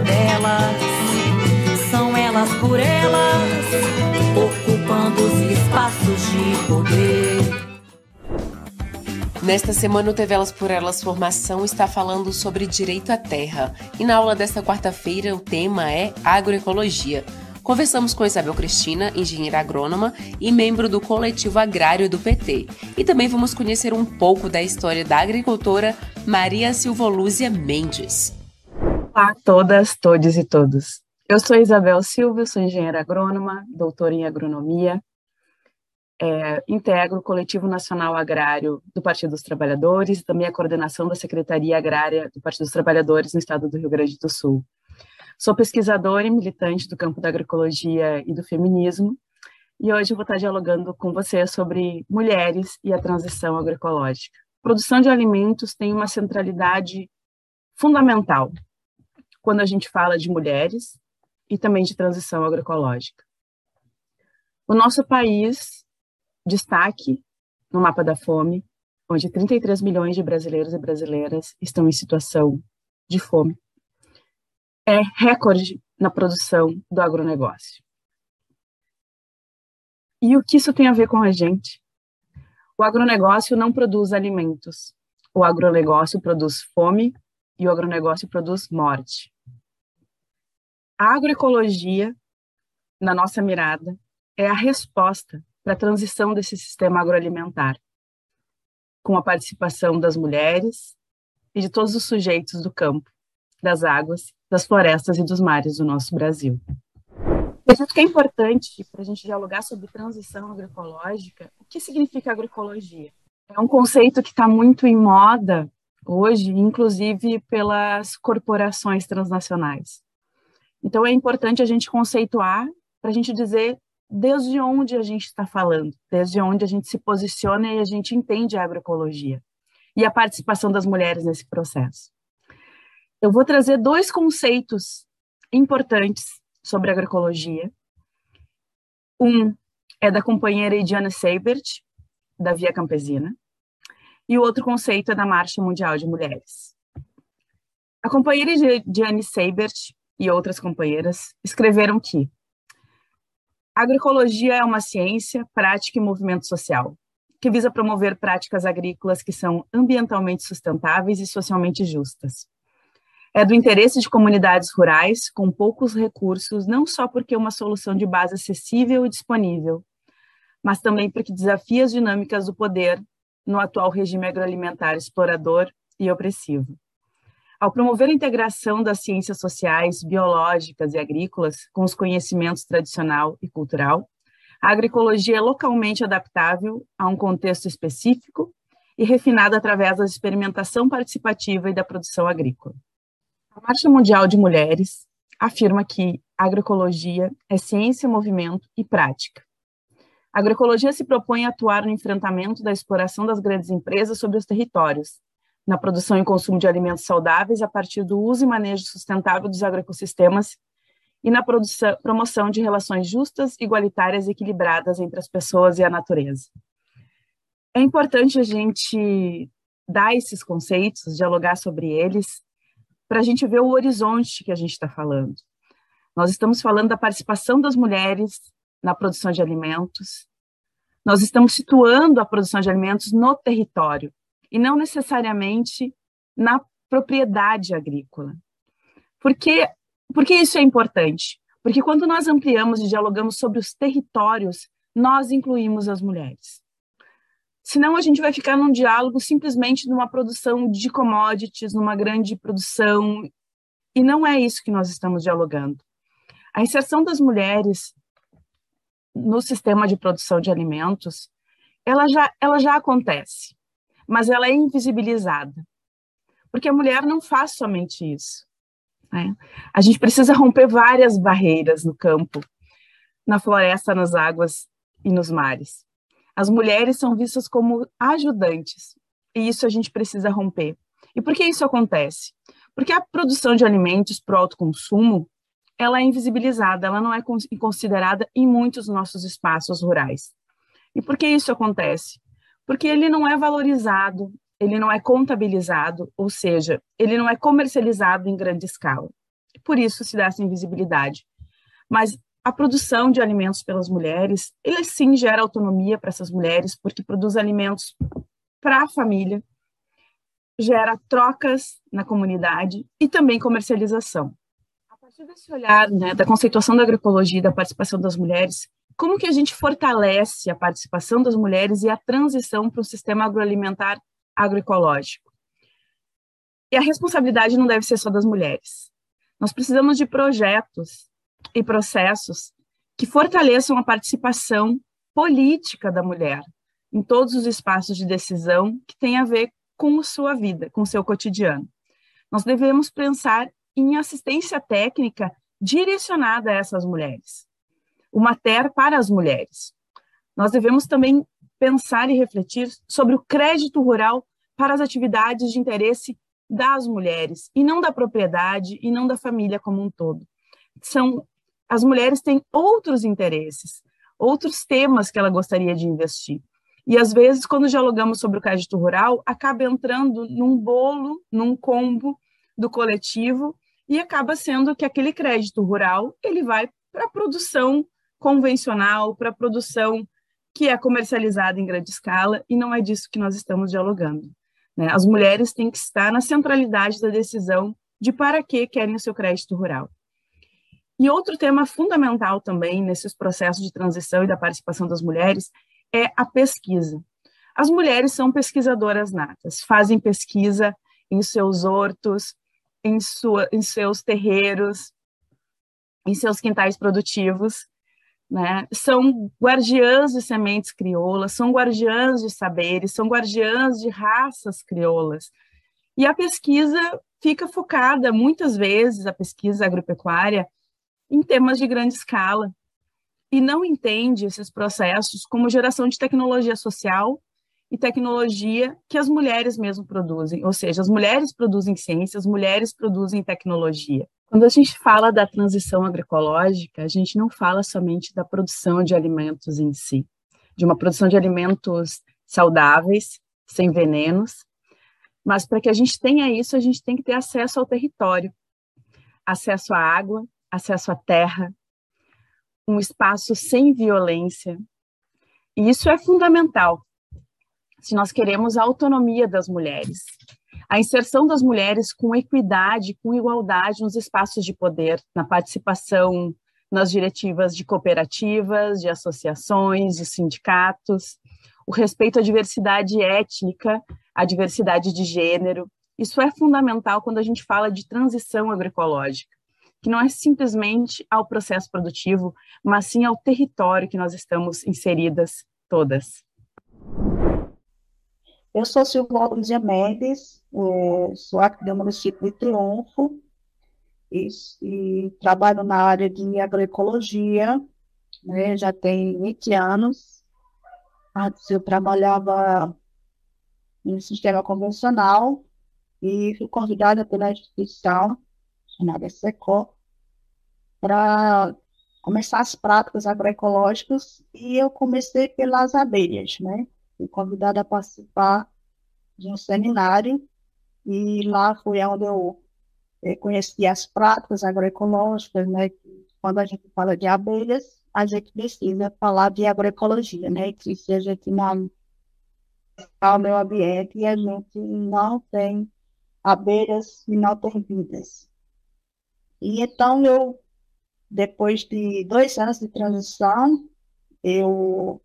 Delas elas por elas, ocupando os espaços de poder. Nesta semana, o TV Elas por Elas Formação está falando sobre direito à terra. E na aula desta quarta-feira, o tema é agroecologia. Conversamos com Isabel Cristina, engenheira agrônoma e membro do coletivo agrário do PT. E também vamos conhecer um pouco da história da agricultora Maria Silvolúzia Mendes. Olá a todas, todos e todos. Eu sou Isabel Silva, sou engenheira agrônoma, doutora em agronomia, é, integro o Coletivo Nacional Agrário do Partido dos Trabalhadores e também a coordenação da Secretaria Agrária do Partido dos Trabalhadores no estado do Rio Grande do Sul. Sou pesquisadora e militante do campo da agroecologia e do feminismo, e hoje eu vou estar dialogando com você sobre mulheres e a transição agroecológica. Produção de alimentos tem uma centralidade fundamental quando a gente fala de mulheres e também de transição agroecológica. O nosso país, destaque no mapa da fome, onde 33 milhões de brasileiros e brasileiras estão em situação de fome, é recorde na produção do agronegócio. E o que isso tem a ver com a gente? O agronegócio não produz alimentos. O agronegócio produz fome e o agronegócio produz morte. A agroecologia, na nossa mirada, é a resposta para a transição desse sistema agroalimentar, com a participação das mulheres e de todos os sujeitos do campo, das águas, das florestas e dos mares do nosso Brasil. Acredito que é importante para a gente dialogar sobre transição agroecológica, o que significa agroecologia? É um conceito que está muito em moda hoje, inclusive pelas corporações transnacionais. Então, é importante a gente conceituar para a gente dizer desde onde a gente está falando, desde onde a gente se posiciona e a gente entende a agroecologia e a participação das mulheres nesse processo. Eu vou trazer dois conceitos importantes sobre agroecologia. Um é da companheira Ediana Seibert, da Via Campesina, e o outro conceito é da Marcha Mundial de Mulheres. A companheira Ediane Seibert e outras companheiras escreveram que agroecologia é uma ciência, prática e movimento social que visa promover práticas agrícolas que são ambientalmente sustentáveis e socialmente justas. É do interesse de comunidades rurais com poucos recursos, não só porque é uma solução de base acessível e disponível, mas também porque desafia as dinâmicas do poder no atual regime agroalimentar explorador e opressivo. Ao promover a integração das ciências sociais, biológicas e agrícolas com os conhecimentos tradicional e cultural, a agroecologia é localmente adaptável a um contexto específico e refinada através da experimentação participativa e da produção agrícola. A Marcha Mundial de Mulheres afirma que agroecologia é ciência, movimento e prática. A agroecologia se propõe a atuar no enfrentamento da exploração das grandes empresas sobre os territórios, na produção e consumo de alimentos saudáveis a partir do uso e manejo sustentável dos agroecossistemas e na produção, promoção de relações justas, igualitárias e equilibradas entre as pessoas e a natureza. É importante a gente dar esses conceitos, dialogar sobre eles, para a gente ver o horizonte que a gente está falando. Nós estamos falando da participação das mulheres na produção de alimentos, nós estamos situando a produção de alimentos no território, e não necessariamente na propriedade agrícola. Por que, por que isso é importante? Porque quando nós ampliamos e dialogamos sobre os territórios, nós incluímos as mulheres. Senão a gente vai ficar num diálogo simplesmente numa produção de commodities, numa grande produção, e não é isso que nós estamos dialogando. A inserção das mulheres no sistema de produção de alimentos, ela já, ela já acontece, mas ela é invisibilizada. Porque a mulher não faz somente isso. Né? A gente precisa romper várias barreiras no campo, na floresta, nas águas e nos mares. As mulheres são vistas como ajudantes, e isso a gente precisa romper. E por que isso acontece? Porque a produção de alimentos para o autoconsumo, ela é invisibilizada, ela não é considerada em muitos nossos espaços rurais. E por que isso acontece? Porque ele não é valorizado, ele não é contabilizado, ou seja, ele não é comercializado em grande escala. Por isso se dá essa invisibilidade. Mas a produção de alimentos pelas mulheres, ele sim gera autonomia para essas mulheres, porque produz alimentos para a família, gera trocas na comunidade e também comercialização. Desse olhar né, da conceituação da agroecologia e da participação das mulheres, como que a gente fortalece a participação das mulheres e a transição para um sistema agroalimentar agroecológico. E a responsabilidade não deve ser só das mulheres. Nós precisamos de projetos e processos que fortaleçam a participação política da mulher em todos os espaços de decisão que têm a ver com sua vida, com seu cotidiano. Nós devemos pensar em assistência técnica direcionada a essas mulheres, uma TER para as mulheres. Nós devemos também pensar e refletir sobre o crédito rural para as atividades de interesse das mulheres, e não da propriedade, e não da família como um todo. São as mulheres têm outros interesses, outros temas que ela gostaria de investir. E às vezes, quando dialogamos sobre o crédito rural, acaba entrando num bolo, num combo do coletivo, e acaba sendo que aquele crédito rural ele vai para a produção convencional, para a produção que é comercializada em grande escala, e não é disso que nós estamos dialogando. Né? As mulheres têm que estar na centralidade da decisão de para que querem o seu crédito rural. E outro tema fundamental também nesses processos de transição e da participação das mulheres é a pesquisa. As mulheres são pesquisadoras natas, fazem pesquisa em seus hortos, em, sua, em seus terreiros, em seus quintais produtivos, né? São guardiãs de sementes crioulas, são guardiãs de saberes, são guardiãs de raças crioulas. E a pesquisa fica focada, muitas vezes, a pesquisa agropecuária, em temas de grande escala, e não entende esses processos como geração de tecnologia social e tecnologia que as mulheres mesmo produzem, ou seja, as mulheres produzem ciência, as mulheres produzem tecnologia. Quando a gente fala da transição agroecológica, a gente não fala somente da produção de alimentos em si, de uma produção de alimentos saudáveis, sem venenos, mas para que a gente tenha isso, a gente tem que ter acesso ao território, acesso à água, acesso à terra, um espaço sem violência. E isso é fundamental se nós queremos a autonomia das mulheres, a inserção das mulheres com equidade, com igualdade nos espaços de poder, na participação nas diretivas de cooperativas, de associações, de sindicatos, o respeito à diversidade étnica, à diversidade de gênero. Isso é fundamental quando a gente fala de transição agroecológica, que não é simplesmente ao processo produtivo, mas sim ao território que nós estamos inseridas todas. Eu sou Silvia Luzia Mendes, é, sou aqui do município de Triunfo e, e, trabalho na área de agroecologia, né, já tem 20 anos. Antes eu trabalhava em sistema convencional e fui convidada pela instituição chamada SECO para começar as práticas agroecológicas e eu comecei pelas abelhas, né? Fui convidada a participar de um seminário e lá foi onde eu eh, conheci as práticas agroecológicas, né? Quando a gente fala de abelhas, a gente precisa falar de agroecologia, né? Que se a gente não o meio ambiente e a gente não tem abelhas e não tem vidas. E então eu, depois de dois anos de transição, eu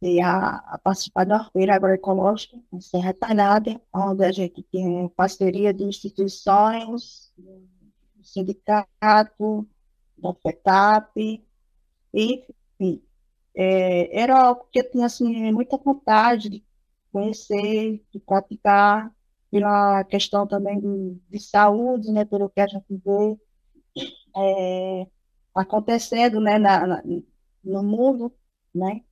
comecei a, a participar da feira agroecológica em Serra Talhada, onde a gente tem parceria de instituições, sindicato, da FETAP, enfim. É, era algo que eu tinha assim, muita vontade de conhecer, de praticar, pela questão também de, de saúde, né, pelo que a gente vê é, acontecendo né, na, na, no mundo, né?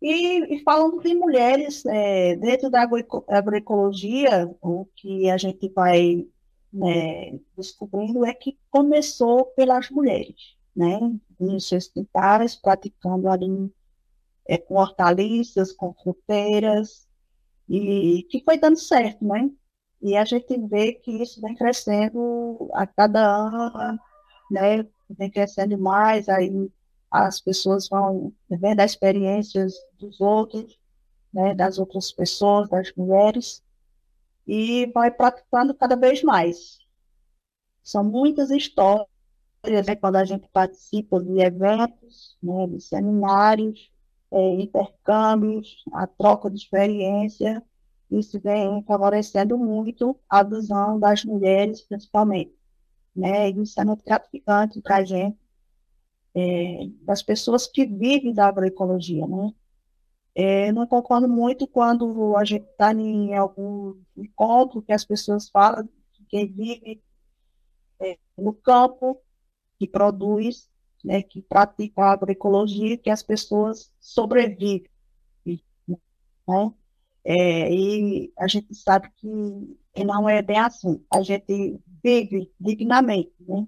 E, e falando de mulheres, é, dentro da agroecologia, o que a gente vai né, descobrindo é que começou pelas mulheres, né? Nos seus quintais, praticando ali é, com hortaliças, com fruteiras, e que foi dando certo, né? E a gente vê que isso vem crescendo a cada ano, né? Vem crescendo mais, aí as pessoas vão vendo as experiências dos outros, né? Das outras pessoas, das mulheres, e vai praticando cada vez mais. São muitas histórias, né? Quando a gente participa de eventos, né? De seminários, é, intercâmbios, a troca de experiência, isso vem favorecendo muito a visão das mulheres, principalmente. Né? Isso é muito gratificante para a gente, é, das pessoas que vivem da agroecologia. Né? É, não concordo muito quando a gente está em algum encontro que as pessoas falam que quem vive é, no campo, que produz, né, que pratica a agroecologia, que as pessoas sobrevivem. Né? É, e a gente sabe que não é bem assim. A gente vive dignamente, né?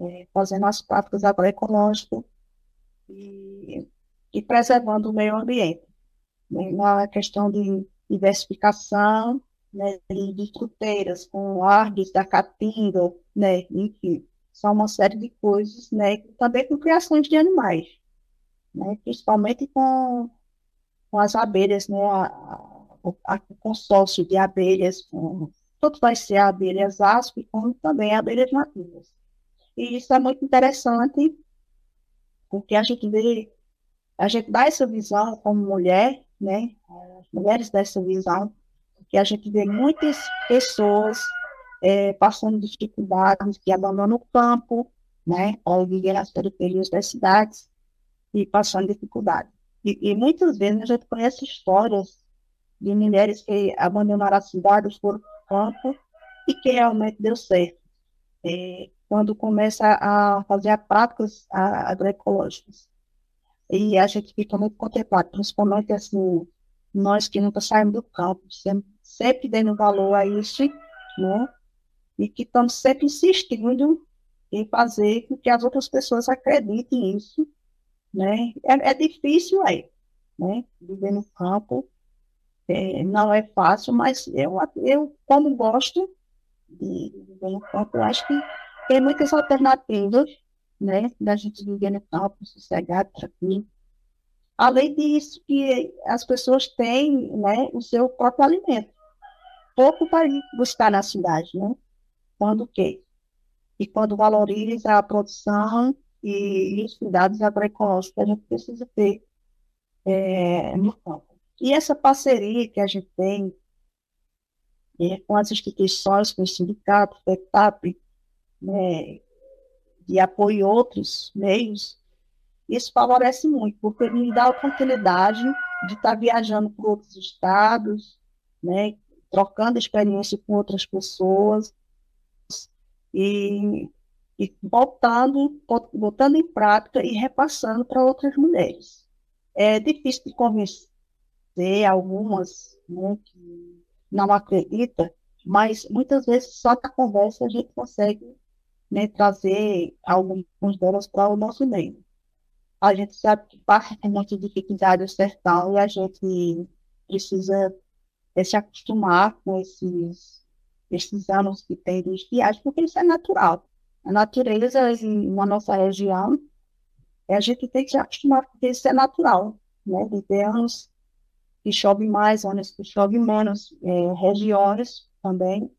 É, fazendo as práticas agroecológicas e, e preservando o meio ambiente. Né? Na questão de diversificação, né, de fruteiras, com árvores da caatinga, né, enfim, são uma série de coisas, né, também com criações de animais, né, principalmente com, com as abelhas, né, o, consórcio de abelhas, tanto vai ser abelhas asp, como também abelhas nativas. E isso é muito interessante, porque a gente vê, a gente dá essa visão como mulher, né? As mulheres dessa visão, que a gente vê muitas pessoas é, passando dificuldades, que abandonam o campo, né? Ou vivem nas periferias das cidades e passando dificuldade. E, e muitas vezes a gente conhece histórias de mulheres que abandonaram a cidade, foram para o campo e que realmente deu certo. É, quando começa a fazer as práticas agroecológicas. E a gente fica muito contemplado, principalmente assim, nós que nunca saímos do campo, sempre, sempre dando valor a isso, né? E que estamos sempre insistindo em fazer com que as outras pessoas acreditem nisso, né? É, é difícil aí, né? Viver no campo, é, não é fácil, mas eu, eu como gosto de viver no campo, acho que tem muitas alternativas, né, da gente viver no campo, sossegado, tranquilo. Além disso, que as pessoas têm, né, o seu próprio alimento. Pouco para buscar na cidade, né? Quando que? E quando valoriza a produção e os cuidados agroecológicos que a gente precisa ter é, no campo. E essa parceria que a gente tem é, com as instituições, com o sindicato, o FETAP, né, de apoio a outros meios, isso favorece muito, porque me dá a oportunidade de estar viajando por outros estados, né, trocando experiência com outras pessoas e, e botando em prática e repassando para outras mulheres. É difícil de convencer algumas né, que não acreditam, mas muitas vezes só com a conversa a gente consegue né, trazer algumas delas para o nosso meio. A gente sabe que parte tem muita dificuldade sertão e a gente precisa é, se acostumar com esses, esses anos que tem de estiagem, porque isso é natural. A natureza na nossa região, a gente tem que se acostumar, porque isso é natural, né? De ter anos que chove mais, zonas que chove menos, é, regiões também.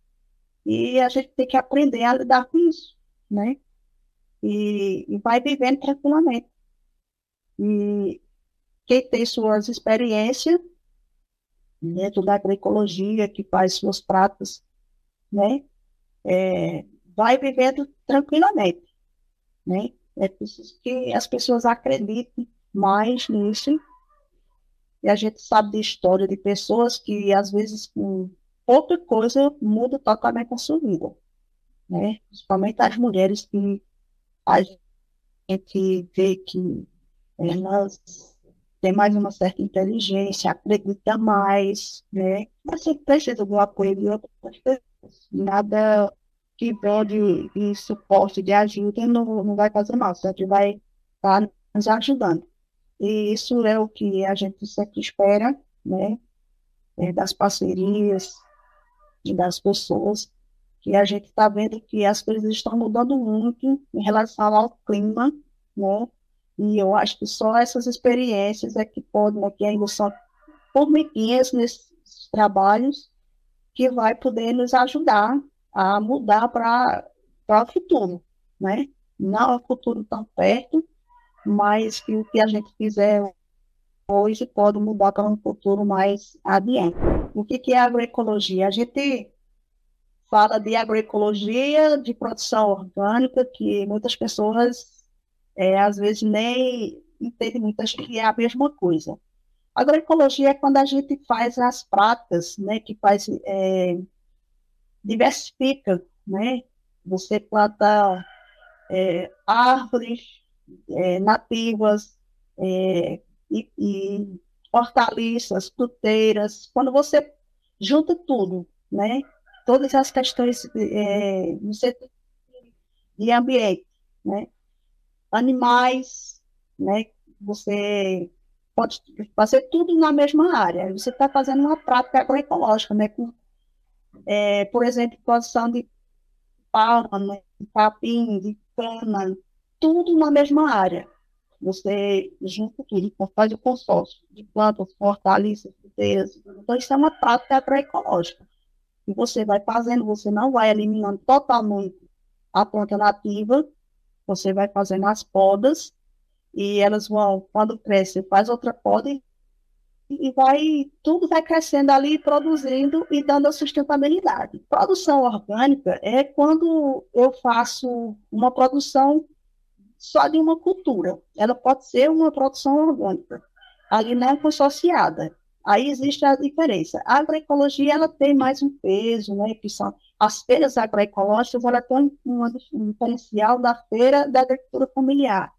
E a gente tem que aprender a lidar com isso, né? E, e vai vivendo tranquilamente. E quem tem suas experiências dentro da agroecologia, que faz suas práticas, né? É, vai vivendo tranquilamente, né? É preciso que as pessoas acreditem mais nisso. E a gente sabe de história de pessoas que, às vezes, com pouca coisa, muda totalmente a sua vida. Né? Principalmente as mulheres que a gente vê que elas têm mais uma certa inteligência, acreditam mais, né? Mas sempre precisa algum apoio de outras pessoas. Nada que vem de, de suporte, de ajuda, não, não vai fazer mal, sempre vai estar tá nos ajudando. E isso é o que a gente sempre espera, né? É, das parcerias e das pessoas, que a gente está vendo que as coisas estão mudando muito em relação ao clima, né? E eu acho que só essas experiências é que podem, que ainda são formiguinhas nesses trabalhos, que vai poder nos ajudar a mudar para o futuro, né? Não é um futuro tão perto, mas que o que a gente fizer hoje pode mudar para um futuro mais adiante. O que, que é agroecologia? A gente fala de agroecologia, de produção orgânica, que muitas pessoas é, às vezes nem entendem muito, acham que é a mesma coisa. Agroecologia é quando a gente faz as práticas, né, que faz é, diversifica, né? Você planta é, árvores é, nativas é, e, e, hortaliças, fruteiras. Quando você junta tudo, né? Todas as questões é, de ambiente, né? Animais, né? Você pode fazer tudo na mesma área. Você está fazendo uma prática agroecológica, né? Com é, por exemplo, produção de palma, né, de capim, de cana, tudo na mesma área. Você junta tudo, faz o consórcio de plantas, hortaliças, fruteiras. Então, isso é uma prática agroecológica. Você vai fazendo, você não vai eliminando totalmente a planta nativa, você vai fazendo as podas, e elas vão, quando cresce, faz outra poda e vai tudo vai crescendo ali, produzindo e dando a sustentabilidade. Produção orgânica é quando eu faço uma produção só de uma cultura. Ela pode ser uma produção orgânica, ali não é consorciada. Aí existe a diferença. A agroecologia ela tem mais um peso, né, que são as feiras agroecológicas, ela tem um, um diferencial da feira da agricultura familiar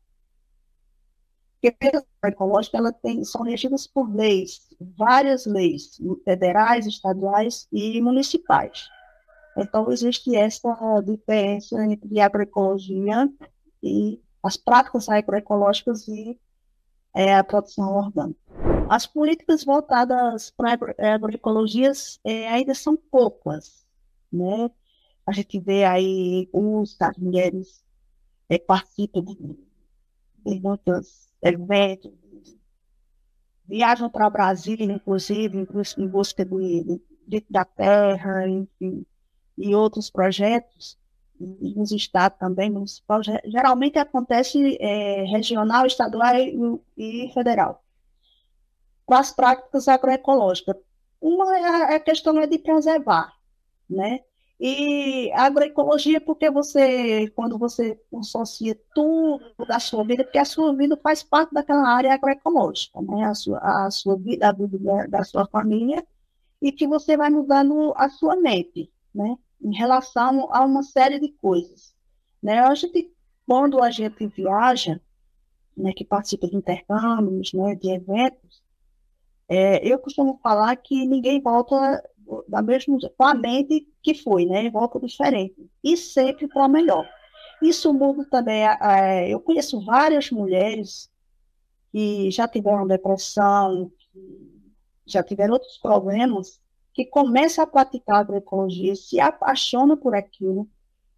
porque a ecológica ela tem, são regidas por leis, várias leis, federais, estaduais e municipais. Então, existe essa diferença entre agroecologia e as práticas agroecológicas e é, a produção orgânica. As políticas voltadas para a agroecologia é, ainda são poucas, né? A gente vê aí os as mulheres é, participam de, de muitas eventos, viajam para Brasília, inclusive, em busca de, de, da terra, enfim, e outros projetos, nos estados também, municipal, geralmente acontece é, regional, estadual e, e, federal. As práticas agroecológicas. Uma é a questão é de preservar, né? E agroecologia, porque você, quando você associa tudo da sua vida, porque a sua vida faz parte daquela área agroecológica, né? a, sua, a sua vida, a vida da, da sua família, e que você vai mudando a sua mente, né? em relação a uma série de coisas. Né? A gente, quando a gente viaja, né, que participa de intercâmbios, né, de eventos, é, eu costumo falar que ninguém volta da mesma, com a mente que foi, né? Volta diferente. E sempre para melhor. Isso muda também. É, eu conheço várias mulheres que já tiveram depressão, já tiveram outros problemas, que começam a praticar agroecologia, se apaixonam por aquilo,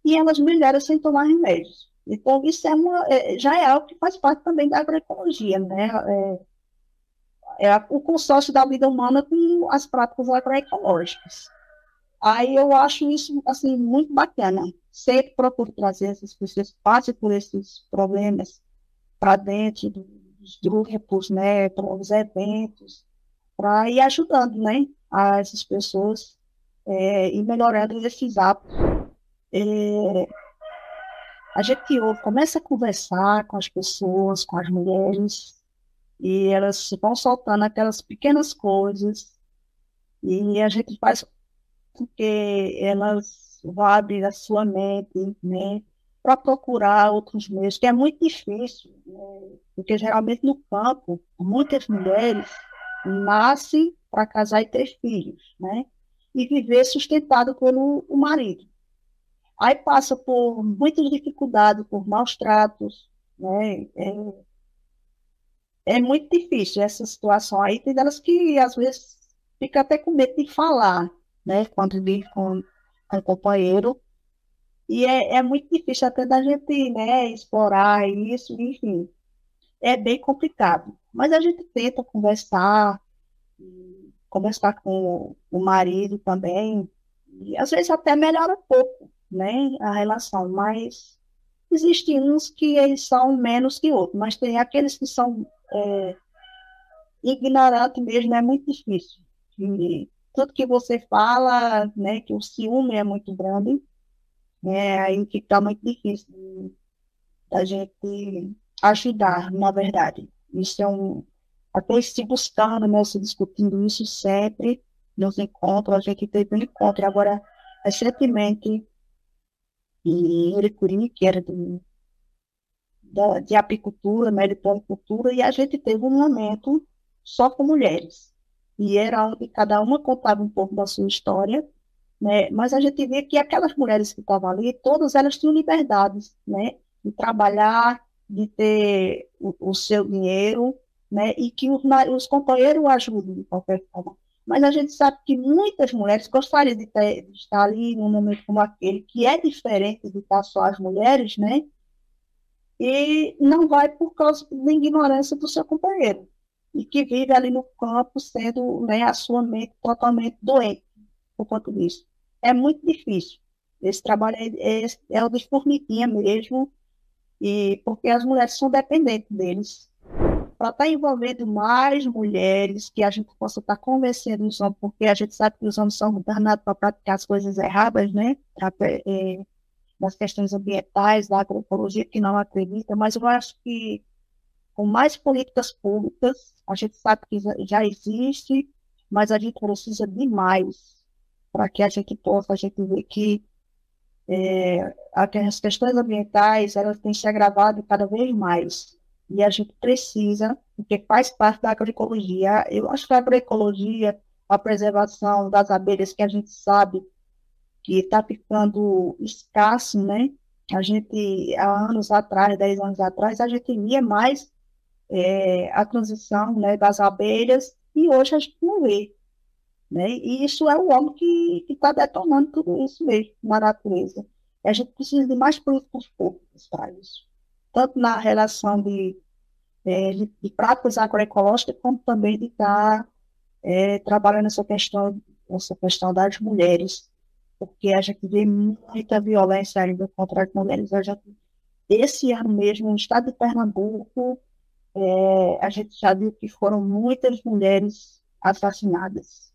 e elas melhoram sem tomar remédios. Então, isso é uma, é, já é algo que faz parte também da agroecologia, né? É, é o consórcio da vida humana com as práticas agroecológicas. Aí eu acho isso assim muito bacana. Sempre procuro trazer essas pessoas que por esses problemas para dentro dos grupos, né, para os eventos, para ir ajudando, né, a essas pessoas é, e melhorando esses hábitos. É, a gente ouve, começa a conversar com as pessoas, com as mulheres, e elas vão soltando aquelas pequenas coisas, e a gente faz com que elas abrir a sua mente, né, para procurar outros meios, que é muito difícil, né, porque geralmente no campo, muitas mulheres nascem para casar e ter filhos, né, e viver sustentado pelo o marido. Aí passa por muitas dificuldades, por maus tratos, né? É, é muito difícil essa situação aí. Tem delas que às vezes fica até com medo de falar, né? Quando vive com, com o companheiro. E é, é muito difícil até da gente, né, explorar isso, enfim. É bem complicado. Mas a gente tenta conversar, conversar com o marido também, e às vezes até melhora um pouco, né, a relação, mas existem uns que eles são menos que outros, mas tem aqueles que são é, ignorantes mesmo, é muito difícil. E tudo que você fala, né, que o ciúme é muito grande, né, aí fica muito difícil da gente ajudar, na verdade. Isso é um. Até se buscando, né, se discutindo isso sempre nos encontros, a gente teve um encontro. Agora, recentemente, em Uricuri, que era de, da, de apicultura, meliponicultura, e a gente teve um momento só com mulheres. E era onde cada uma contava um pouco da sua história, né? mas a gente via que aquelas mulheres que estavam ali, todas elas tinham liberdades, né? de trabalhar, de ter o, o seu dinheiro, né? e que os, os companheiros ajudem de qualquer forma. Mas a gente sabe que muitas mulheres gostariam de, ter, de estar ali num momento como aquele, que é diferente de estar só as mulheres, né? E não vai por causa da ignorância do seu companheiro. E que vive ali no campo sendo né, a sua mente totalmente doente por conta disso. É muito difícil. Esse trabalho é, é, é o de formiguinha mesmo, e porque as mulheres são dependentes deles para estar tá envolvendo mais mulheres, que a gente possa estar tá convencendo os homens, porque a gente sabe que os homens são danados para praticar as coisas erradas, né? É, das questões ambientais, da agroecologia, que não acredita, mas eu acho que com mais políticas públicas, a gente sabe que já existe, mas a gente precisa de mais para que a gente possa, a gente ver que é, as questões ambientais elas têm se agravado cada vez mais e a gente precisa, porque faz parte da agroecologia. Eu acho que a agroecologia, a preservação das abelhas, que a gente sabe que está ficando escasso, né? A gente, há anos atrás, 10 anos atrás, a gente via mais é, a transição né, das abelhas e hoje a gente não vê. Né? E isso é o homem que está detonando tudo isso mesmo na natureza. E a gente precisa de mais políticas públicas para isso tanto na relação de, é, de, de práticas agroecológicas, como também de estar é, trabalhando essa questão, essa questão das mulheres, porque a gente vê muita violência ainda contra as mulheres. Gente, esse ano mesmo, no estado de Pernambuco, é, a gente já viu que foram muitas mulheres assassinadas.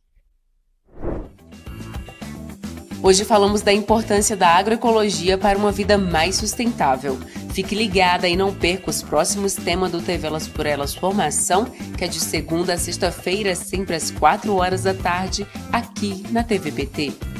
Hoje falamos da importância da agroecologia para uma vida mais sustentável. Fique ligada e não perca os próximos temas do TV Elas por Elas Formação, que é de segunda a sexta-feira, sempre às 4 horas da tarde, aqui na TVPT.